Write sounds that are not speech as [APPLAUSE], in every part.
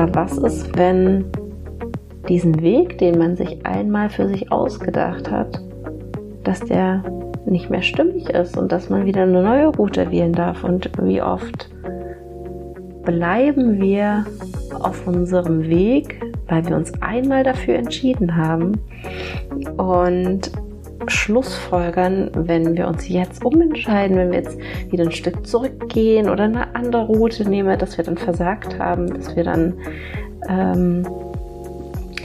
Aber was ist, wenn diesen Weg, den man sich einmal für sich ausgedacht hat, dass der nicht mehr stimmig ist und dass man wieder eine neue Route wählen darf? Und wie oft bleiben wir auf unserem Weg, weil wir uns einmal dafür entschieden haben? Und Schlussfolgern, wenn wir uns jetzt umentscheiden, wenn wir jetzt wieder ein Stück zurückgehen oder eine andere Route nehmen, dass wir dann versagt haben, dass wir dann ähm,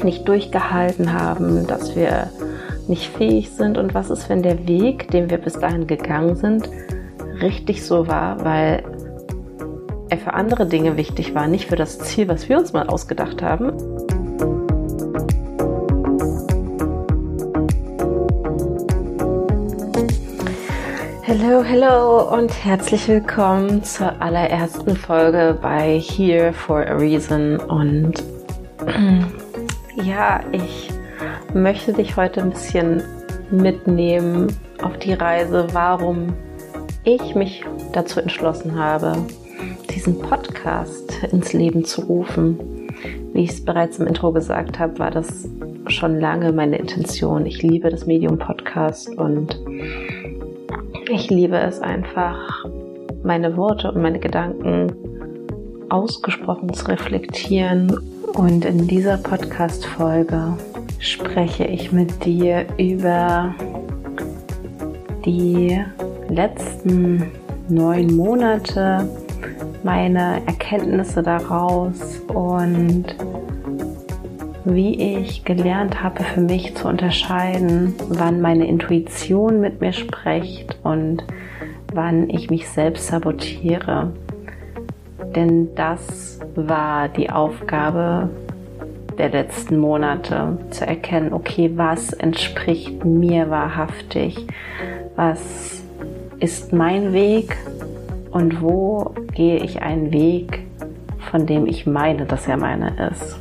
nicht durchgehalten haben, dass wir nicht fähig sind und was ist, wenn der Weg, den wir bis dahin gegangen sind, richtig so war, weil er für andere Dinge wichtig war, nicht für das Ziel, was wir uns mal ausgedacht haben. Hello, hello und herzlich willkommen zur allerersten Folge bei Here for a Reason. Und [CLEARS THROAT] ja, ich möchte dich heute ein bisschen mitnehmen auf die Reise, warum ich mich dazu entschlossen habe, diesen Podcast ins Leben zu rufen. Wie ich es bereits im Intro gesagt habe, war das schon lange meine Intention. Ich liebe das Medium Podcast und ich liebe es einfach, meine Worte und meine Gedanken ausgesprochen zu reflektieren. Und in dieser Podcast-Folge spreche ich mit dir über die letzten neun Monate, meine Erkenntnisse daraus und wie ich gelernt habe, für mich zu unterscheiden, wann meine Intuition mit mir spricht und wann ich mich selbst sabotiere. Denn das war die Aufgabe der letzten Monate, zu erkennen, okay, was entspricht mir wahrhaftig, was ist mein Weg und wo gehe ich einen Weg, von dem ich meine, dass er meine ist.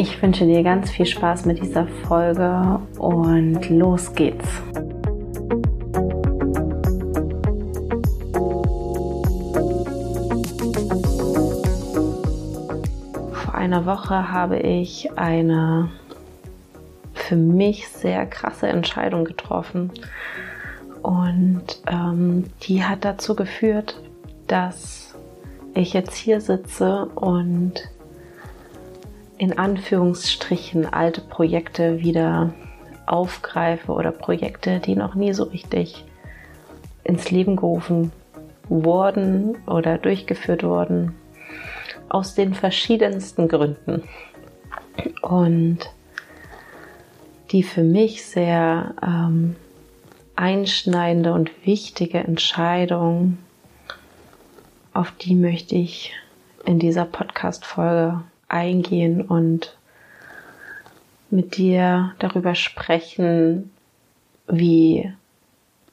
Ich wünsche dir ganz viel Spaß mit dieser Folge und los geht's. Vor einer Woche habe ich eine für mich sehr krasse Entscheidung getroffen und ähm, die hat dazu geführt, dass ich jetzt hier sitze und in Anführungsstrichen alte Projekte wieder aufgreife oder Projekte, die noch nie so richtig ins Leben gerufen wurden oder durchgeführt wurden, aus den verschiedensten Gründen. Und die für mich sehr ähm, einschneidende und wichtige Entscheidung, auf die möchte ich in dieser Podcast-Folge eingehen und mit dir darüber sprechen, wie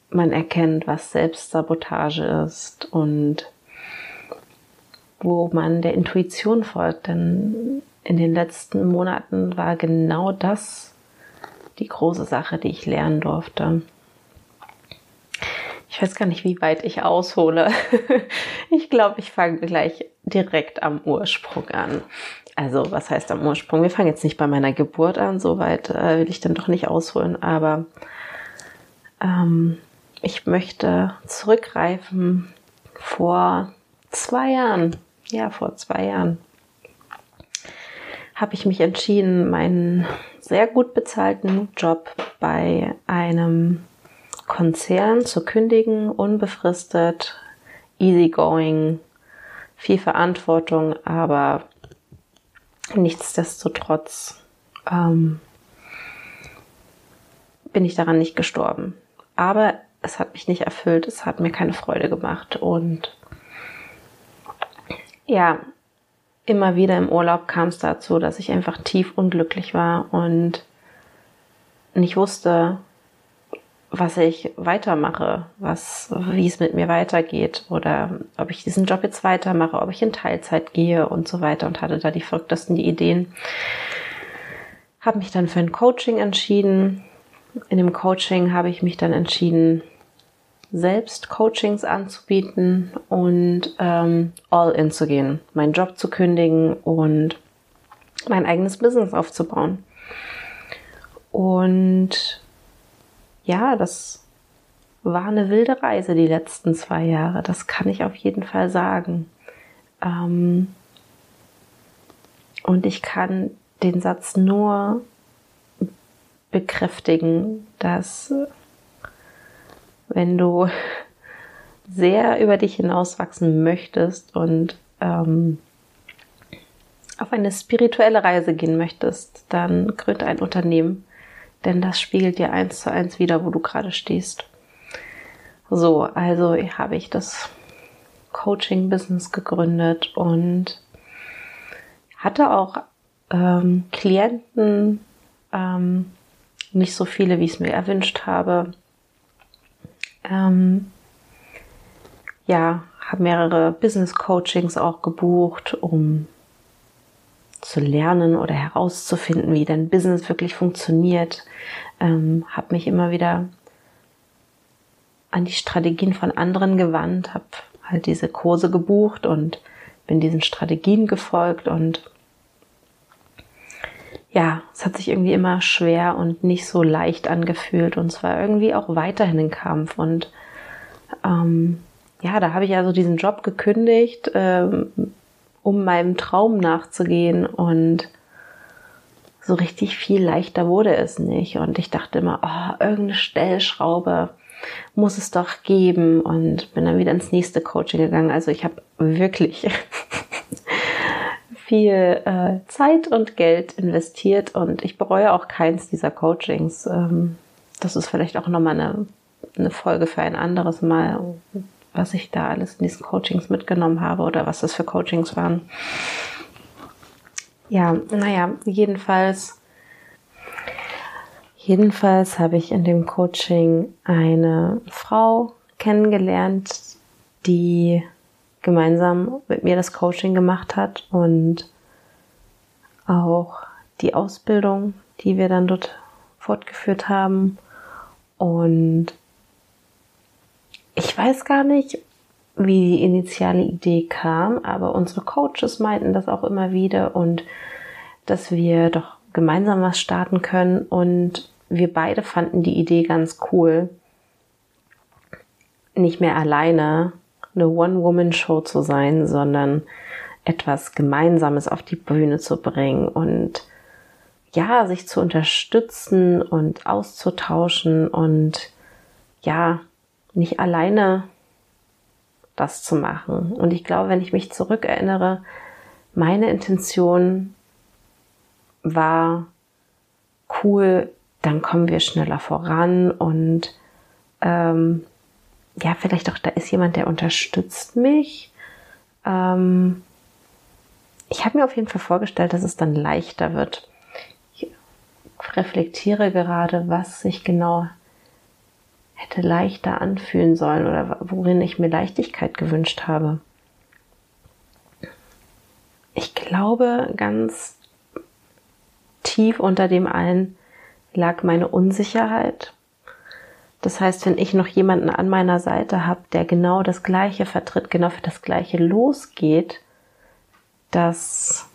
man erkennt, was Selbstsabotage ist und wo man der Intuition folgt. Denn in den letzten Monaten war genau das die große Sache, die ich lernen durfte. Ich weiß gar nicht, wie weit ich aushole. [LAUGHS] ich glaube, ich fange gleich direkt am Ursprung an. Also, was heißt am Ursprung? Wir fangen jetzt nicht bei meiner Geburt an, soweit äh, will ich dann doch nicht ausholen, aber ähm, ich möchte zurückgreifen vor zwei Jahren. Ja, vor zwei Jahren habe ich mich entschieden, meinen sehr gut bezahlten Job bei einem Konzern zu kündigen, unbefristet, easygoing, viel Verantwortung, aber Nichtsdestotrotz ähm, bin ich daran nicht gestorben. Aber es hat mich nicht erfüllt, es hat mir keine Freude gemacht. Und ja, immer wieder im Urlaub kam es dazu, dass ich einfach tief unglücklich war und nicht wusste, was ich weitermache, was, wie es mit mir weitergeht oder ob ich diesen Job jetzt weitermache, ob ich in Teilzeit gehe und so weiter und hatte da die verrücktesten Ideen. Habe mich dann für ein Coaching entschieden. In dem Coaching habe ich mich dann entschieden, selbst Coachings anzubieten und ähm, all in zu gehen, meinen Job zu kündigen und mein eigenes Business aufzubauen. Und ja, das war eine wilde Reise die letzten zwei Jahre. Das kann ich auf jeden Fall sagen. Ähm und ich kann den Satz nur bekräftigen, dass wenn du sehr über dich hinauswachsen möchtest und ähm, auf eine spirituelle Reise gehen möchtest, dann gründe ein Unternehmen, denn das spiegelt dir eins zu eins wieder, wo du gerade stehst. So, also habe ich das Coaching-Business gegründet und hatte auch ähm, Klienten, ähm, nicht so viele, wie ich es mir erwünscht habe. Ähm, ja, habe mehrere Business Coachings auch gebucht, um zu lernen oder herauszufinden, wie dein Business wirklich funktioniert. Ähm, habe mich immer wieder an die Strategien von anderen gewandt, habe halt diese Kurse gebucht und bin diesen Strategien gefolgt und ja, es hat sich irgendwie immer schwer und nicht so leicht angefühlt und es war irgendwie auch weiterhin ein Kampf und ähm, ja, da habe ich also diesen Job gekündigt, ähm, um meinem Traum nachzugehen. Und so richtig viel leichter wurde es nicht. Und ich dachte immer, oh, irgendeine Stellschraube muss es doch geben. Und bin dann wieder ins nächste Coaching gegangen. Also ich habe wirklich [LAUGHS] viel äh, Zeit und Geld investiert. Und ich bereue auch keins dieser Coachings. Ähm, das ist vielleicht auch nochmal eine, eine Folge für ein anderes Mal, was ich da alles in diesen Coachings mitgenommen habe oder was das für Coachings waren. Ja, naja, jedenfalls, jedenfalls habe ich in dem Coaching eine Frau kennengelernt, die gemeinsam mit mir das Coaching gemacht hat und auch die Ausbildung, die wir dann dort fortgeführt haben. Und ich weiß gar nicht, wie die initiale Idee kam, aber unsere Coaches meinten das auch immer wieder und dass wir doch gemeinsam was starten können. Und wir beide fanden die Idee ganz cool, nicht mehr alleine eine One-Woman-Show zu sein, sondern etwas Gemeinsames auf die Bühne zu bringen und ja, sich zu unterstützen und auszutauschen und ja, nicht alleine das zu machen. Und ich glaube, wenn ich mich zurückerinnere, meine Intention war cool, dann kommen wir schneller voran und ähm, ja, vielleicht auch, da ist jemand, der unterstützt mich. Ähm, ich habe mir auf jeden Fall vorgestellt, dass es dann leichter wird. Ich reflektiere gerade, was sich genau hätte leichter anfühlen sollen oder worin ich mir Leichtigkeit gewünscht habe. Ich glaube, ganz tief unter dem allen lag meine Unsicherheit das heißt, wenn ich noch jemanden an meiner Seite habe, der genau das Gleiche vertritt, genau für das Gleiche losgeht, dass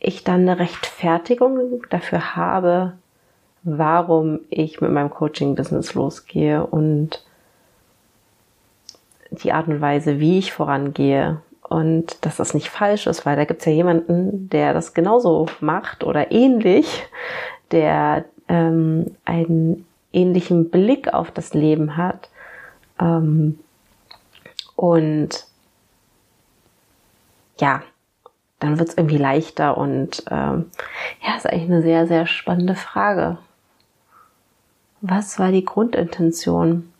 ich dann eine Rechtfertigung dafür habe, warum ich mit meinem Coaching-Business losgehe und die Art und Weise, wie ich vorangehe und dass das nicht falsch ist, weil da gibt es ja jemanden, der das genauso macht oder ähnlich, der ähm, einen ähnlichen Blick auf das Leben hat. Ähm, und ja, dann wird es irgendwie leichter und ähm, ja, ist eigentlich eine sehr, sehr spannende Frage. Was war die Grundintention?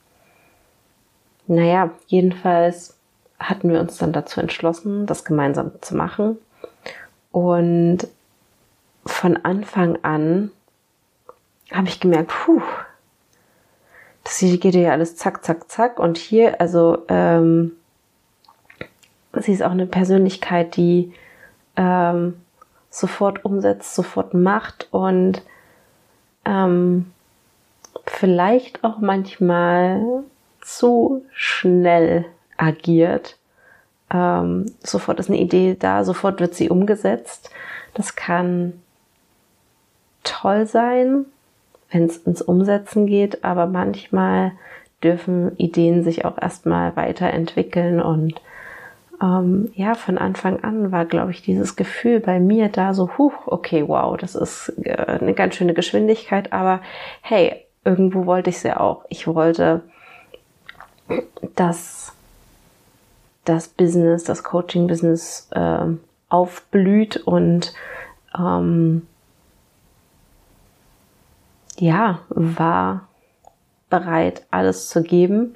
Naja, jedenfalls hatten wir uns dann dazu entschlossen, das gemeinsam zu machen. Und von Anfang an habe ich gemerkt, puh, das geht ja alles zack, zack, zack. Und hier, also, ähm, sie ist auch eine Persönlichkeit, die ähm, sofort umsetzt, sofort macht und ähm, vielleicht auch manchmal zu schnell agiert. Ähm, sofort ist eine Idee da, sofort wird sie umgesetzt. Das kann toll sein, wenn es ins Umsetzen geht, aber manchmal dürfen Ideen sich auch erstmal weiterentwickeln und ähm, ja, von Anfang an war, glaube ich, dieses Gefühl bei mir da so, huch, okay, wow, das ist äh, eine ganz schöne Geschwindigkeit, aber hey, irgendwo wollte ich ja auch. Ich wollte, dass das Business, das Coaching-Business äh, aufblüht und ähm, ja, war bereit, alles zu geben.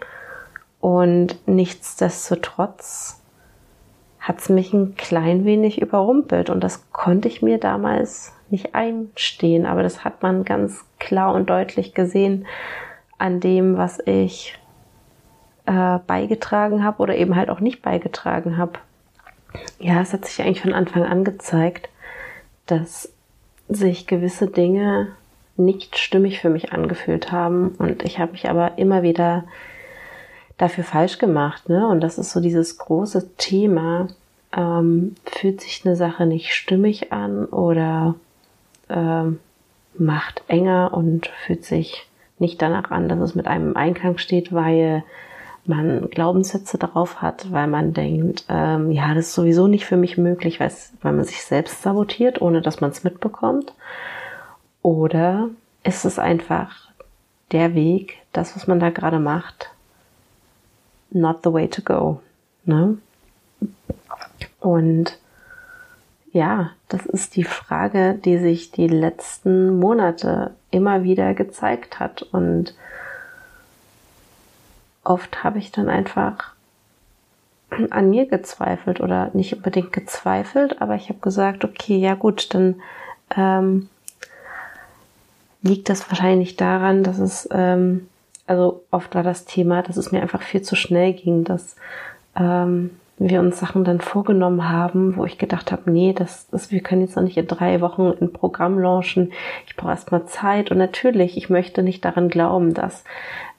Und nichtsdestotrotz hat es mich ein klein wenig überrumpelt. Und das konnte ich mir damals nicht einstehen. Aber das hat man ganz klar und deutlich gesehen an dem, was ich äh, beigetragen habe oder eben halt auch nicht beigetragen habe. Ja, es hat sich eigentlich von Anfang an gezeigt, dass sich gewisse Dinge nicht stimmig für mich angefühlt haben. Und ich habe mich aber immer wieder dafür falsch gemacht. Ne? Und das ist so dieses große Thema. Ähm, fühlt sich eine Sache nicht stimmig an oder ähm, macht enger und fühlt sich nicht danach an, dass es mit einem im Einklang steht, weil man Glaubenssätze darauf hat, weil man denkt, ähm, ja, das ist sowieso nicht für mich möglich, weil man sich selbst sabotiert, ohne dass man es mitbekommt. Oder ist es einfach der Weg, das, was man da gerade macht, not the way to go. Ne? Und ja, das ist die Frage, die sich die letzten Monate immer wieder gezeigt hat. Und oft habe ich dann einfach an mir gezweifelt oder nicht unbedingt gezweifelt, aber ich habe gesagt, okay, ja gut, dann ähm, liegt das wahrscheinlich daran, dass es, ähm, also oft war das Thema, dass es mir einfach viel zu schnell ging, dass ähm, wir uns Sachen dann vorgenommen haben, wo ich gedacht habe, nee, das, das, wir können jetzt noch nicht in drei Wochen ein Programm launchen. Ich brauche erstmal Zeit. Und natürlich, ich möchte nicht daran glauben, dass,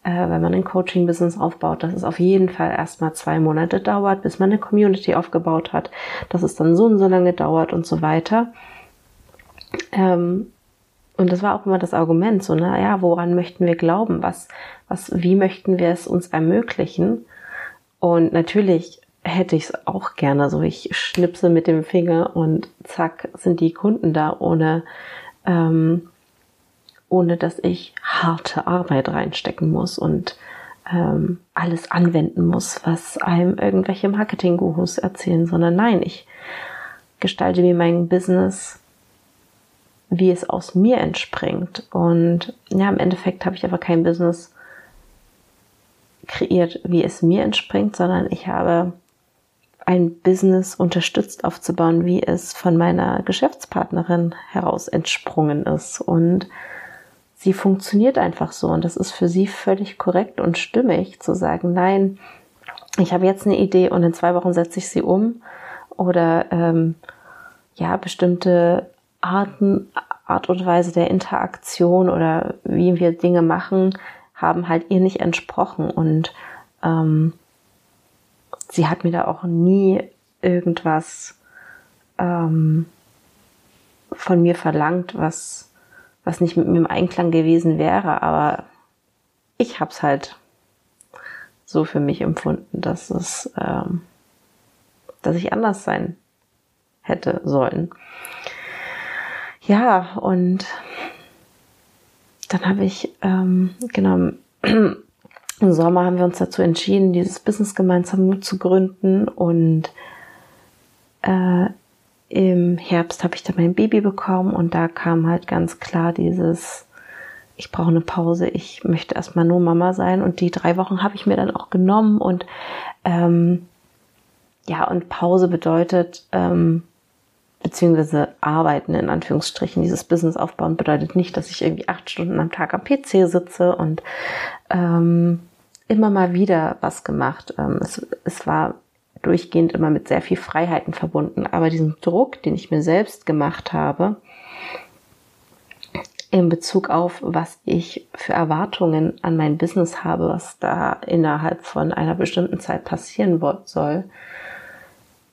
äh, wenn man ein Coaching-Business aufbaut, dass es auf jeden Fall erstmal zwei Monate dauert, bis man eine Community aufgebaut hat, dass es dann so und so lange dauert und so weiter. Ähm, und das war auch immer das Argument, so, naja, woran möchten wir glauben? Was, was, wie möchten wir es uns ermöglichen? Und natürlich hätte ich es auch gerne, so ich schnipse mit dem Finger und zack, sind die Kunden da, ohne, ähm, ohne dass ich harte Arbeit reinstecken muss und ähm, alles anwenden muss, was einem irgendwelche Marketing-Gurus erzählen, sondern nein, ich gestalte mir mein Business wie es aus mir entspringt. Und ja, im Endeffekt habe ich aber kein Business kreiert, wie es mir entspringt, sondern ich habe ein Business unterstützt aufzubauen, wie es von meiner Geschäftspartnerin heraus entsprungen ist. Und sie funktioniert einfach so. Und das ist für sie völlig korrekt und stimmig zu sagen, nein, ich habe jetzt eine Idee und in zwei Wochen setze ich sie um. Oder ähm, ja, bestimmte Arten, Art und Weise der Interaktion oder wie wir Dinge machen, haben halt ihr nicht entsprochen. Und ähm, sie hat mir da auch nie irgendwas ähm, von mir verlangt, was, was nicht mit mir im Einklang gewesen wäre. Aber ich habe es halt so für mich empfunden, dass es, ähm, dass ich anders sein hätte sollen. Ja, und dann habe ich, ähm, genau, [CLEARS THROAT] im Sommer haben wir uns dazu entschieden, dieses Business gemeinsam zu gründen. Und äh, im Herbst habe ich dann mein Baby bekommen und da kam halt ganz klar dieses, ich brauche eine Pause, ich möchte erstmal nur Mama sein. Und die drei Wochen habe ich mir dann auch genommen und ähm, ja, und Pause bedeutet, ähm, beziehungsweise arbeiten in Anführungsstrichen. Dieses Business aufbauen bedeutet nicht, dass ich irgendwie acht Stunden am Tag am PC sitze und ähm, immer mal wieder was gemacht. Ähm, es, es war durchgehend immer mit sehr viel Freiheiten verbunden, aber diesen Druck, den ich mir selbst gemacht habe, in Bezug auf, was ich für Erwartungen an mein Business habe, was da innerhalb von einer bestimmten Zeit passieren soll,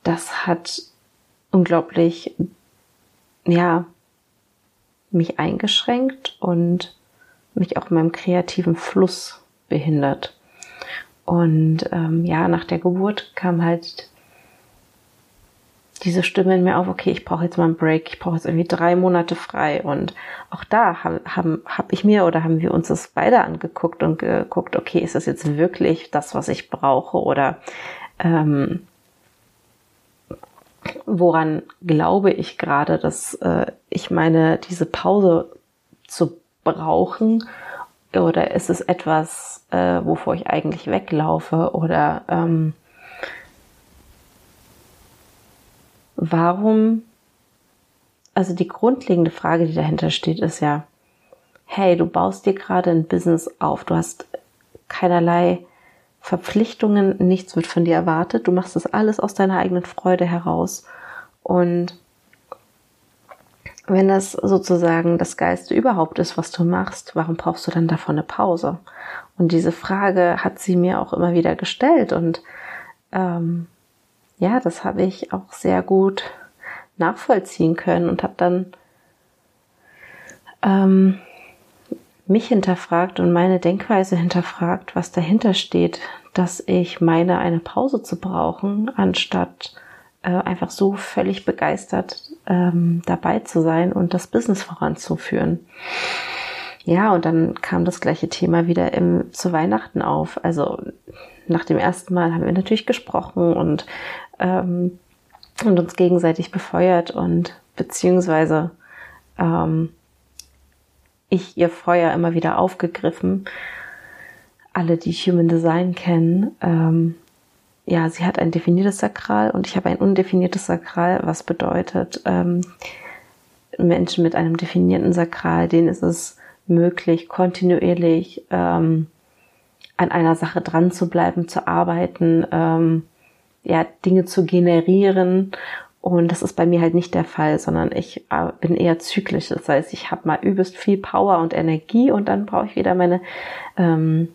das hat unglaublich, ja, mich eingeschränkt und mich auch in meinem kreativen Fluss behindert. Und ähm, ja, nach der Geburt kam halt diese Stimme in mir auf, okay, ich brauche jetzt mal einen Break, ich brauche jetzt irgendwie drei Monate frei. Und auch da haben, haben, hab ich mir oder haben wir uns das beide angeguckt und geguckt, okay, ist das jetzt wirklich das, was ich brauche? Oder ähm, woran glaube ich gerade, dass äh, ich meine, diese Pause zu brauchen? Oder ist es etwas, äh, wovor ich eigentlich weglaufe? Oder ähm, warum, also die grundlegende Frage, die dahinter steht, ist ja, hey, du baust dir gerade ein Business auf, du hast keinerlei Verpflichtungen, nichts wird von dir erwartet, du machst das alles aus deiner eigenen Freude heraus. Und wenn das sozusagen das Geiste überhaupt ist, was du machst, warum brauchst du dann davon eine Pause? Und diese Frage hat sie mir auch immer wieder gestellt. Und ähm, ja, das habe ich auch sehr gut nachvollziehen können und habe dann ähm, mich hinterfragt und meine Denkweise hinterfragt, was dahinter steht, dass ich meine, eine Pause zu brauchen, anstatt äh, einfach so völlig begeistert ähm, dabei zu sein und das Business voranzuführen. Ja, und dann kam das gleiche Thema wieder im, zu Weihnachten auf. Also nach dem ersten Mal haben wir natürlich gesprochen und ähm, und uns gegenseitig befeuert und beziehungsweise ähm, ich ihr Feuer immer wieder aufgegriffen. Alle, die Human Design kennen, ähm, ja, sie hat ein definiertes Sakral und ich habe ein undefiniertes Sakral, was bedeutet, ähm, Menschen mit einem definierten Sakral, denen ist es möglich, kontinuierlich ähm, an einer Sache dran zu bleiben, zu arbeiten, ähm, ja, Dinge zu generieren. Und das ist bei mir halt nicht der Fall, sondern ich äh, bin eher zyklisch. Das heißt, ich habe mal übelst viel Power und Energie und dann brauche ich wieder meine, ähm,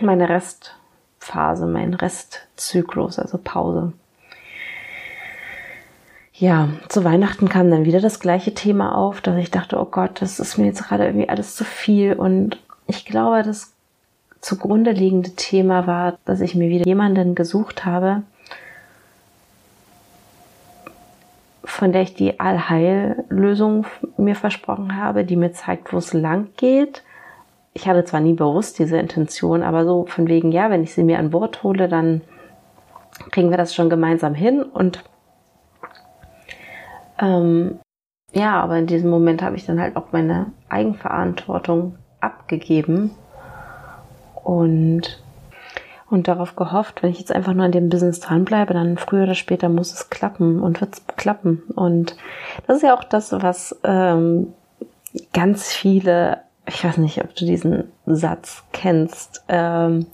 meine Restphase, meinen Restzyklus, also Pause. Ja, zu Weihnachten kam dann wieder das gleiche Thema auf, dass ich dachte, oh Gott, das ist mir jetzt gerade irgendwie alles zu viel. Und ich glaube, das zugrunde liegende Thema war, dass ich mir wieder jemanden gesucht habe, von der ich die Allheillösung mir versprochen habe, die mir zeigt, wo es lang geht. Ich hatte zwar nie bewusst diese Intention, aber so von wegen, ja, wenn ich sie mir an Bord hole, dann kriegen wir das schon gemeinsam hin. Und ähm, ja, aber in diesem Moment habe ich dann halt auch meine Eigenverantwortung abgegeben und, und darauf gehofft, wenn ich jetzt einfach nur an dem Business dranbleibe, dann früher oder später muss es klappen und wird es klappen. Und das ist ja auch das, was ähm, ganz viele, ich weiß nicht, ob du diesen Satz kennst, ähm,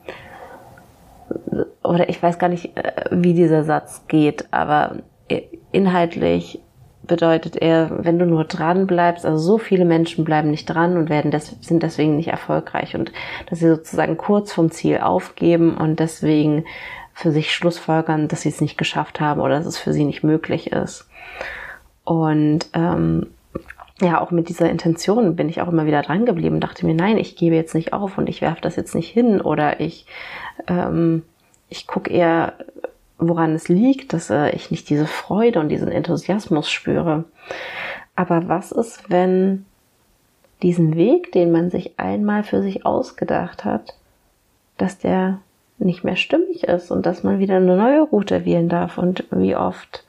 oder ich weiß gar nicht, äh, wie dieser Satz geht, aber inhaltlich bedeutet er, wenn du nur dran bleibst, also so viele Menschen bleiben nicht dran und werden des, sind deswegen nicht erfolgreich und dass sie sozusagen kurz vom Ziel aufgeben und deswegen für sich schlussfolgern, dass sie es nicht geschafft haben oder dass es für sie nicht möglich ist. Und ähm, ja, auch mit dieser Intention bin ich auch immer wieder dran geblieben, dachte mir, nein, ich gebe jetzt nicht auf und ich werfe das jetzt nicht hin oder ich, ähm, ich gucke eher woran es liegt, dass äh, ich nicht diese Freude und diesen Enthusiasmus spüre. Aber was ist, wenn diesen Weg, den man sich einmal für sich ausgedacht hat, dass der nicht mehr stimmig ist und dass man wieder eine neue Route wählen darf und wie oft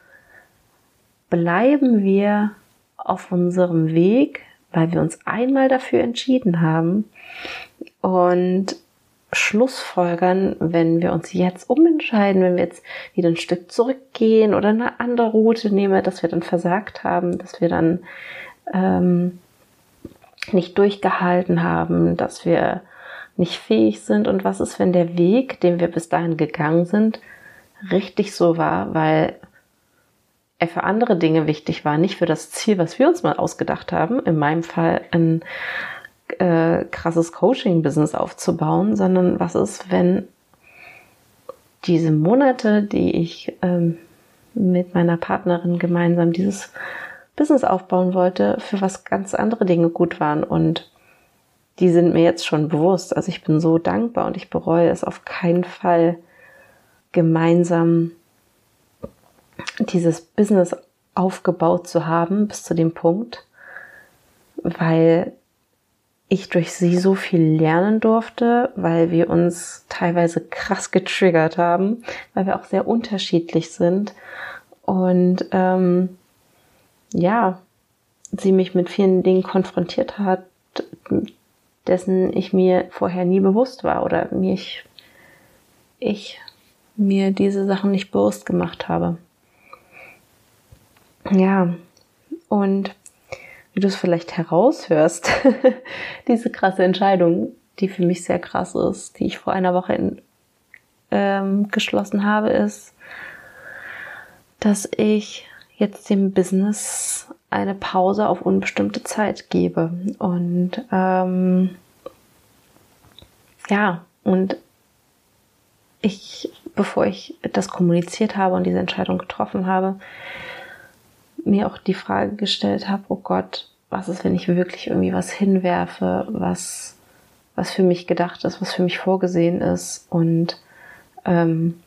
bleiben wir auf unserem Weg, weil wir uns einmal dafür entschieden haben und Schlussfolgern, wenn wir uns jetzt umentscheiden, wenn wir jetzt wieder ein Stück zurückgehen oder eine andere Route nehmen, dass wir dann versagt haben, dass wir dann ähm, nicht durchgehalten haben, dass wir nicht fähig sind. Und was ist, wenn der Weg, den wir bis dahin gegangen sind, richtig so war, weil er für andere Dinge wichtig war, nicht für das Ziel, was wir uns mal ausgedacht haben, in meinem Fall ein äh, krasses Coaching-Business aufzubauen, sondern was ist, wenn diese Monate, die ich ähm, mit meiner Partnerin gemeinsam dieses Business aufbauen wollte, für was ganz andere Dinge gut waren und die sind mir jetzt schon bewusst. Also ich bin so dankbar und ich bereue es auf keinen Fall, gemeinsam dieses Business aufgebaut zu haben bis zu dem Punkt, weil ich durch sie so viel lernen durfte, weil wir uns teilweise krass getriggert haben, weil wir auch sehr unterschiedlich sind. Und ähm, ja, sie mich mit vielen Dingen konfrontiert hat, dessen ich mir vorher nie bewusst war oder mich, ich mir diese Sachen nicht bewusst gemacht habe. Ja, und wie du es vielleicht heraushörst, [LAUGHS] diese krasse Entscheidung, die für mich sehr krass ist, die ich vor einer Woche in, ähm, geschlossen habe, ist, dass ich jetzt dem Business eine Pause auf unbestimmte Zeit gebe. Und ähm, ja, und ich, bevor ich das kommuniziert habe und diese Entscheidung getroffen habe, mir auch die Frage gestellt habe, oh Gott, was ist, wenn ich wirklich irgendwie was hinwerfe, was, was für mich gedacht ist, was für mich vorgesehen ist? Und ähm,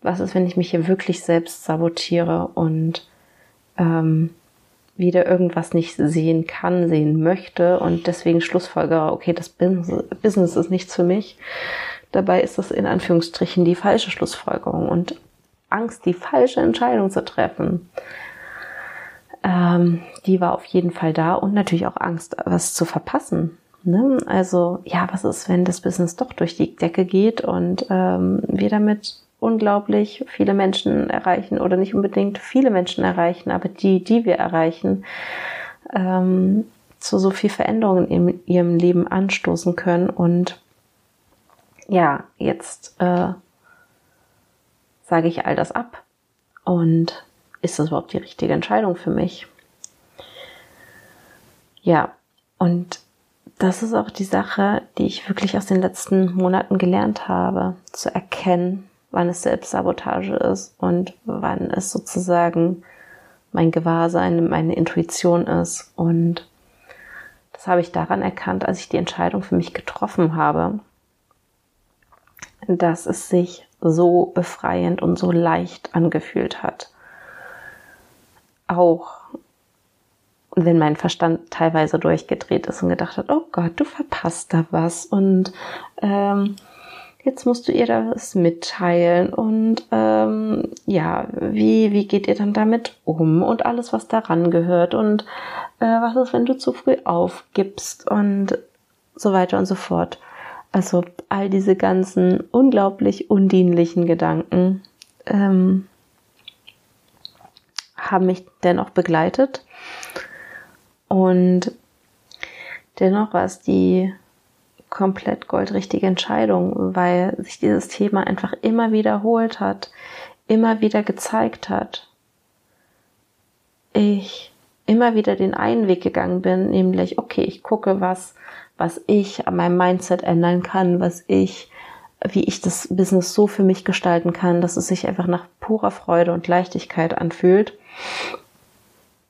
was ist, wenn ich mich hier wirklich selbst sabotiere und ähm, wieder irgendwas nicht sehen kann, sehen möchte? Und deswegen schlussfolgere, okay, das Business ist nichts für mich. Dabei ist das in Anführungsstrichen die falsche Schlussfolgerung und Angst, die falsche Entscheidung zu treffen ähm, die war auf jeden Fall da und natürlich auch Angst, was zu verpassen. Ne? Also ja, was ist, wenn das Business doch durch die Decke geht und ähm, wir damit unglaublich viele Menschen erreichen oder nicht unbedingt viele Menschen erreichen, aber die, die wir erreichen, ähm, zu so viel Veränderungen in ihrem Leben anstoßen können und ja, jetzt äh, sage ich all das ab und ist das überhaupt die richtige Entscheidung für mich? Ja, und das ist auch die Sache, die ich wirklich aus den letzten Monaten gelernt habe, zu erkennen, wann es Selbstsabotage ist und wann es sozusagen mein Gewahrsein, meine Intuition ist. Und das habe ich daran erkannt, als ich die Entscheidung für mich getroffen habe, dass es sich so befreiend und so leicht angefühlt hat auch wenn mein Verstand teilweise durchgedreht ist und gedacht hat, oh Gott, du verpasst da was und ähm, jetzt musst du ihr das mitteilen und ähm, ja, wie, wie geht ihr dann damit um und alles, was daran gehört und äh, was ist, wenn du zu früh aufgibst und so weiter und so fort. Also all diese ganzen unglaublich undienlichen Gedanken. Ähm, haben mich dennoch begleitet. Und dennoch war es die komplett goldrichtige Entscheidung, weil sich dieses Thema einfach immer wiederholt hat, immer wieder gezeigt hat. Ich immer wieder den einen Weg gegangen bin, nämlich, okay, ich gucke, was, was ich an meinem Mindset ändern kann, was ich, wie ich das Business so für mich gestalten kann, dass es sich einfach nach purer Freude und Leichtigkeit anfühlt.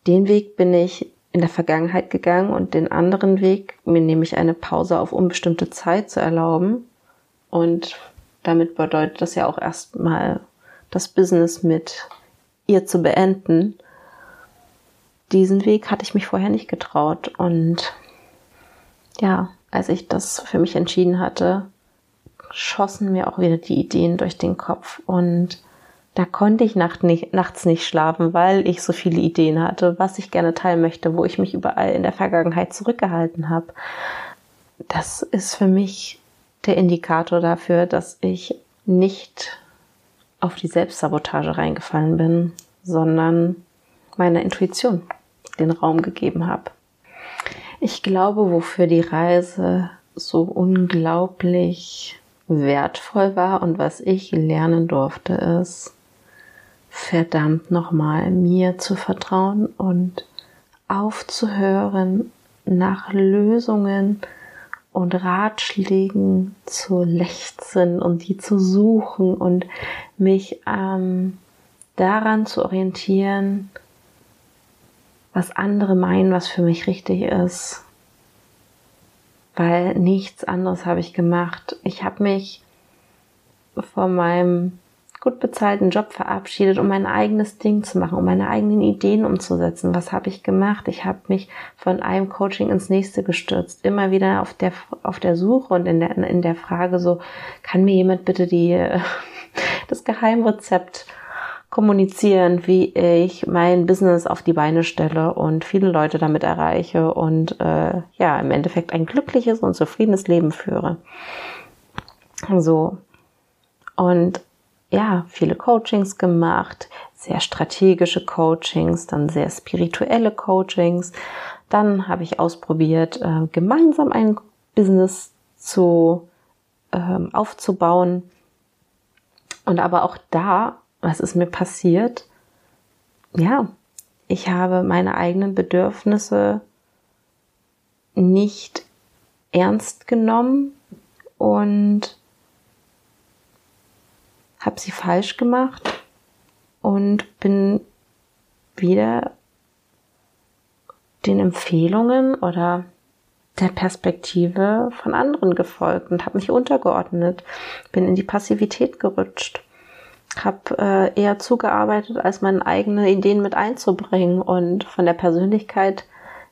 Den Weg bin ich in der Vergangenheit gegangen und den anderen Weg, mir nämlich eine Pause auf unbestimmte Zeit zu erlauben. Und damit bedeutet das ja auch erstmal das Business mit ihr zu beenden. Diesen Weg hatte ich mich vorher nicht getraut. Und ja, als ich das für mich entschieden hatte, schossen mir auch wieder die Ideen durch den Kopf und da konnte ich nacht nicht, nachts nicht schlafen, weil ich so viele Ideen hatte, was ich gerne teilen möchte, wo ich mich überall in der Vergangenheit zurückgehalten habe. Das ist für mich der Indikator dafür, dass ich nicht auf die Selbstsabotage reingefallen bin, sondern meiner Intuition den Raum gegeben habe. Ich glaube, wofür die Reise so unglaublich wertvoll war und was ich lernen durfte, ist, verdammt nochmal mir zu vertrauen und aufzuhören, nach Lösungen und Ratschlägen zu lechzen und die zu suchen und mich ähm, daran zu orientieren, was andere meinen, was für mich richtig ist. Weil nichts anderes habe ich gemacht. Ich habe mich von meinem gut bezahlten Job verabschiedet, um mein eigenes Ding zu machen, um meine eigenen Ideen umzusetzen. Was habe ich gemacht? Ich habe mich von einem Coaching ins nächste gestürzt, immer wieder auf der auf der Suche und in der in der Frage so, kann mir jemand bitte die [LAUGHS] das Geheimrezept kommunizieren, wie ich mein Business auf die Beine stelle und viele Leute damit erreiche und äh, ja im Endeffekt ein glückliches und zufriedenes Leben führe. So und ja, viele Coachings gemacht, sehr strategische Coachings, dann sehr spirituelle Coachings. Dann habe ich ausprobiert, äh, gemeinsam ein Business zu ähm, aufzubauen. Und aber auch da, was ist mir passiert? Ja, ich habe meine eigenen Bedürfnisse nicht ernst genommen und habe sie falsch gemacht und bin wieder den Empfehlungen oder der Perspektive von anderen gefolgt und habe mich untergeordnet, bin in die Passivität gerutscht, habe äh, eher zugearbeitet, als meine eigenen Ideen mit einzubringen und von der Persönlichkeit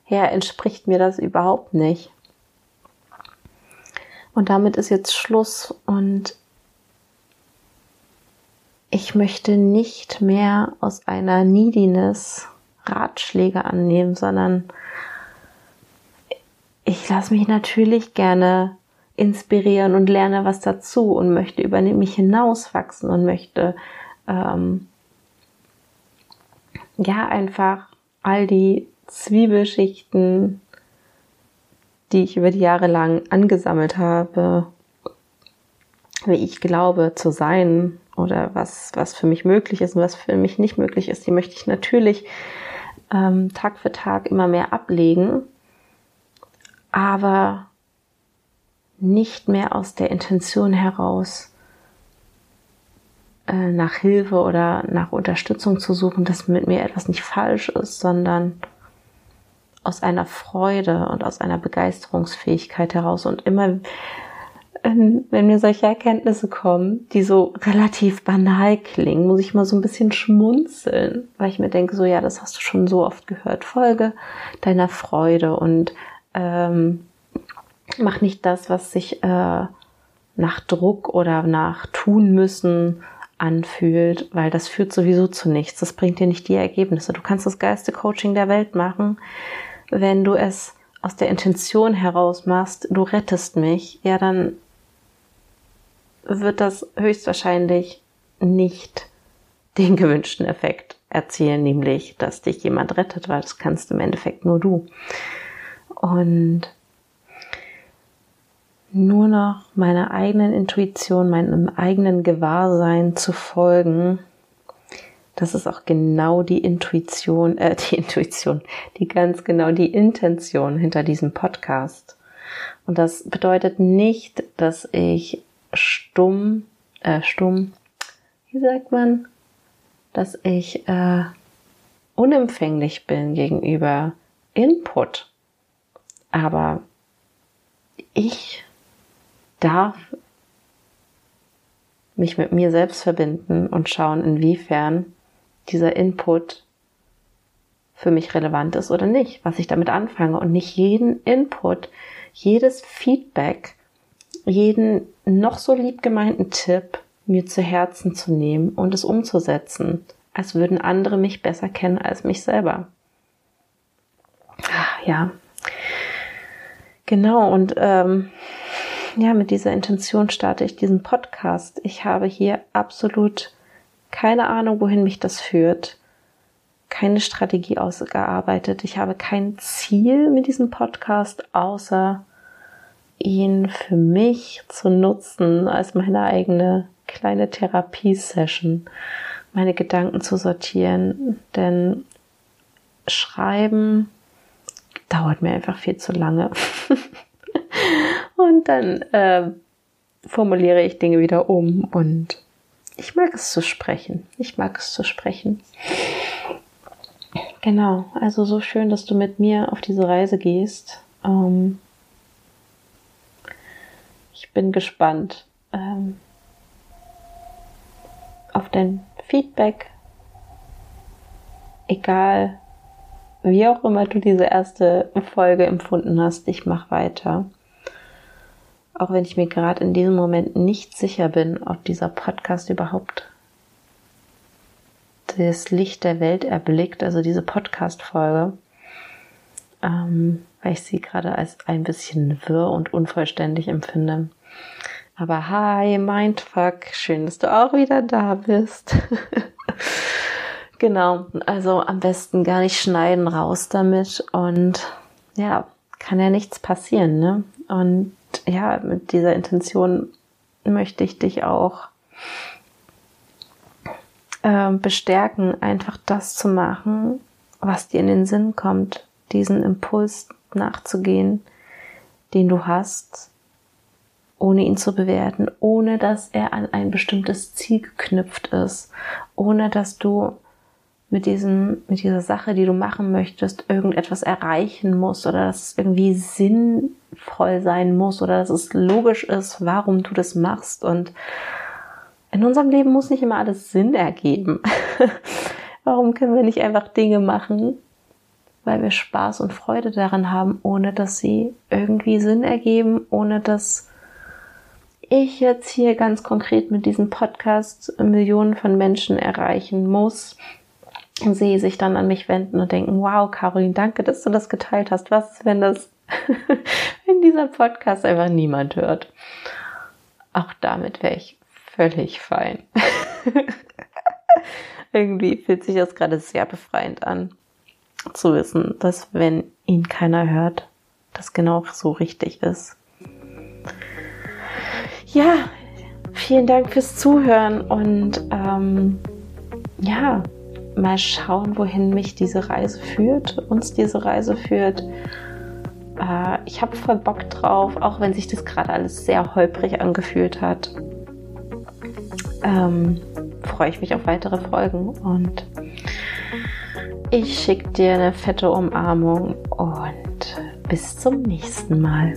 her entspricht mir das überhaupt nicht. Und damit ist jetzt Schluss und ich möchte nicht mehr aus einer Neediness Ratschläge annehmen, sondern ich lasse mich natürlich gerne inspirieren und lerne was dazu und möchte über mich hinauswachsen und möchte ähm, ja einfach all die Zwiebelschichten, die ich über die Jahre lang angesammelt habe, wie ich glaube zu sein oder was, was für mich möglich ist und was für mich nicht möglich ist, die möchte ich natürlich ähm, Tag für Tag immer mehr ablegen, aber nicht mehr aus der Intention heraus äh, nach Hilfe oder nach Unterstützung zu suchen, dass mit mir etwas nicht falsch ist, sondern aus einer Freude und aus einer Begeisterungsfähigkeit heraus und immer wenn mir solche Erkenntnisse kommen, die so relativ banal klingen, muss ich mal so ein bisschen schmunzeln, weil ich mir denke, so ja, das hast du schon so oft gehört. Folge deiner Freude und ähm, mach nicht das, was sich äh, nach Druck oder nach tun müssen anfühlt, weil das führt sowieso zu nichts. Das bringt dir nicht die Ergebnisse. Du kannst das geilste Coaching der Welt machen, wenn du es aus der Intention heraus machst, du rettest mich, ja, dann wird das höchstwahrscheinlich nicht den gewünschten Effekt erzielen, nämlich, dass dich jemand rettet, weil das kannst im Endeffekt nur du. Und nur noch meiner eigenen Intuition, meinem eigenen Gewahrsein zu folgen, das ist auch genau die Intuition, äh, die Intuition, die ganz genau die Intention hinter diesem Podcast. Und das bedeutet nicht, dass ich stumm, äh, stumm, wie sagt man, dass ich äh, unempfänglich bin gegenüber Input. Aber ich darf mich mit mir selbst verbinden und schauen, inwiefern dieser Input für mich relevant ist oder nicht, was ich damit anfange und nicht jeden Input, jedes Feedback jeden noch so lieb gemeinten Tipp mir zu Herzen zu nehmen und es umzusetzen, als würden andere mich besser kennen als mich selber. Ah, ja, genau. Und ähm, ja, mit dieser Intention starte ich diesen Podcast. Ich habe hier absolut keine Ahnung, wohin mich das führt. Keine Strategie ausgearbeitet. Ich habe kein Ziel mit diesem Podcast, außer ihn für mich zu nutzen als meine eigene kleine Therapiesession, meine Gedanken zu sortieren, denn Schreiben dauert mir einfach viel zu lange. [LAUGHS] und dann äh, formuliere ich Dinge wieder um und ich mag es zu sprechen. Ich mag es zu sprechen. Genau, also so schön, dass du mit mir auf diese Reise gehst. Ähm, ich bin gespannt ähm, auf dein Feedback. Egal, wie auch immer du diese erste Folge empfunden hast, ich mache weiter. Auch wenn ich mir gerade in diesem Moment nicht sicher bin, ob dieser Podcast überhaupt das Licht der Welt erblickt, also diese Podcast-Folge, ähm, weil ich sie gerade als ein bisschen wirr und unvollständig empfinde. Aber hi, Mindfuck, schön, dass du auch wieder da bist. [LAUGHS] genau, also am besten gar nicht schneiden, raus damit und ja, kann ja nichts passieren, ne? Und ja, mit dieser Intention möchte ich dich auch äh, bestärken, einfach das zu machen, was dir in den Sinn kommt, diesen Impuls nachzugehen, den du hast, ohne ihn zu bewerten, ohne dass er an ein bestimmtes Ziel geknüpft ist, ohne dass du mit diesem, mit dieser Sache, die du machen möchtest, irgendetwas erreichen musst oder dass es irgendwie sinnvoll sein muss oder dass es logisch ist, warum du das machst. Und in unserem Leben muss nicht immer alles Sinn ergeben. [LAUGHS] warum können wir nicht einfach Dinge machen, weil wir Spaß und Freude daran haben, ohne dass sie irgendwie Sinn ergeben, ohne dass ich jetzt hier ganz konkret mit diesem Podcast Millionen von Menschen erreichen muss, sie sich dann an mich wenden und denken, wow, Caroline, danke, dass du das geteilt hast. Was wenn das, [LAUGHS] wenn dieser Podcast einfach niemand hört? Auch damit wäre ich völlig fein. [LAUGHS] Irgendwie fühlt sich das gerade sehr befreiend an, zu wissen, dass wenn ihn keiner hört, das genau so richtig ist. Ja, vielen Dank fürs Zuhören und ähm, ja, mal schauen, wohin mich diese Reise führt, uns diese Reise führt. Äh, ich habe voll Bock drauf, auch wenn sich das gerade alles sehr holprig angefühlt hat. Ähm, freue ich mich auf weitere Folgen und ich schicke dir eine fette Umarmung und bis zum nächsten Mal.